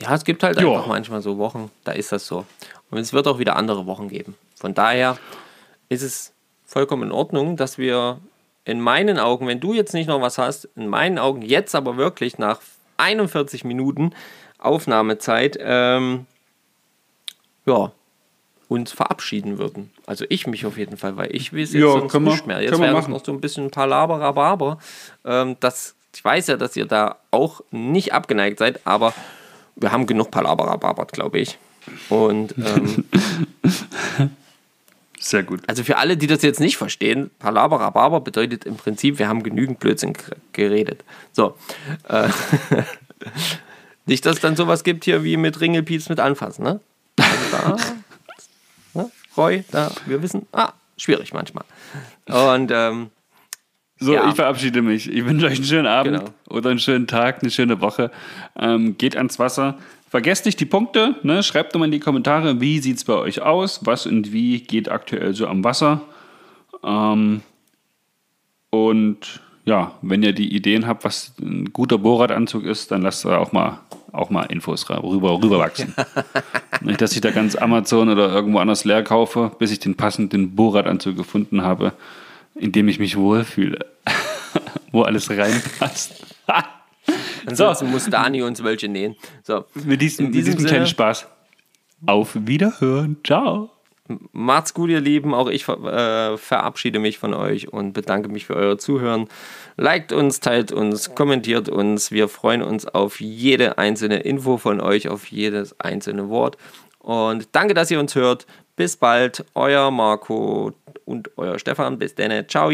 Ja, es gibt halt jo. einfach manchmal so Wochen, da ist das so. Und es wird auch wieder andere Wochen geben. Von daher ist es vollkommen in Ordnung, dass wir in meinen Augen, wenn du jetzt nicht noch was hast, in meinen Augen jetzt aber wirklich nach 41 Minuten Aufnahmezeit, ähm, ja, uns verabschieden würden. Also ich mich auf jeden Fall, weil ich will es jetzt ja, sonst nicht mehr. Jetzt wäre das noch so ein bisschen Palaberababer. Ähm, das, ich weiß ja, dass ihr da auch nicht abgeneigt seid, aber wir haben genug Palaberababert, glaube ich. Und ähm, sehr gut. Also für alle, die das jetzt nicht verstehen, Palaberababer bedeutet im Prinzip, wir haben genügend Blödsinn geredet. So. Äh, Nicht, dass es dann sowas gibt hier wie mit Ringelpiez mit anfassen, ne? Also da, ne? Roy, da, wir wissen, ah, schwierig manchmal. Und ähm, so, ja. ich verabschiede mich. Ich wünsche euch einen schönen Abend genau. oder einen schönen Tag, eine schöne Woche. Ähm, geht ans Wasser. Vergesst nicht die Punkte. Ne? Schreibt doch mal in die Kommentare, wie sieht es bei euch aus? Was und wie geht aktuell so am Wasser? Ähm, und ja, wenn ihr die Ideen habt, was ein guter Bohrradanzug ist, dann lasst da auch mal, auch mal Infos rüber, rüberwachsen. Nicht, dass ich da ganz Amazon oder irgendwo anders leer kaufe, bis ich den passenden Bohrradanzug gefunden habe, in dem ich mich wohlfühle. Wo alles reinpasst. Ansonsten so. muss Dani uns welche nähen. So. Mit diesem, mit diesem kleinen Spaß. Auf Wiederhören. Ciao. Macht's gut, ihr Lieben. Auch ich äh, verabschiede mich von euch und bedanke mich für euer Zuhören. Liked uns, teilt uns, kommentiert uns. Wir freuen uns auf jede einzelne Info von euch, auf jedes einzelne Wort. Und danke, dass ihr uns hört. Bis bald, euer Marco und euer Stefan. Bis dann. Ciao.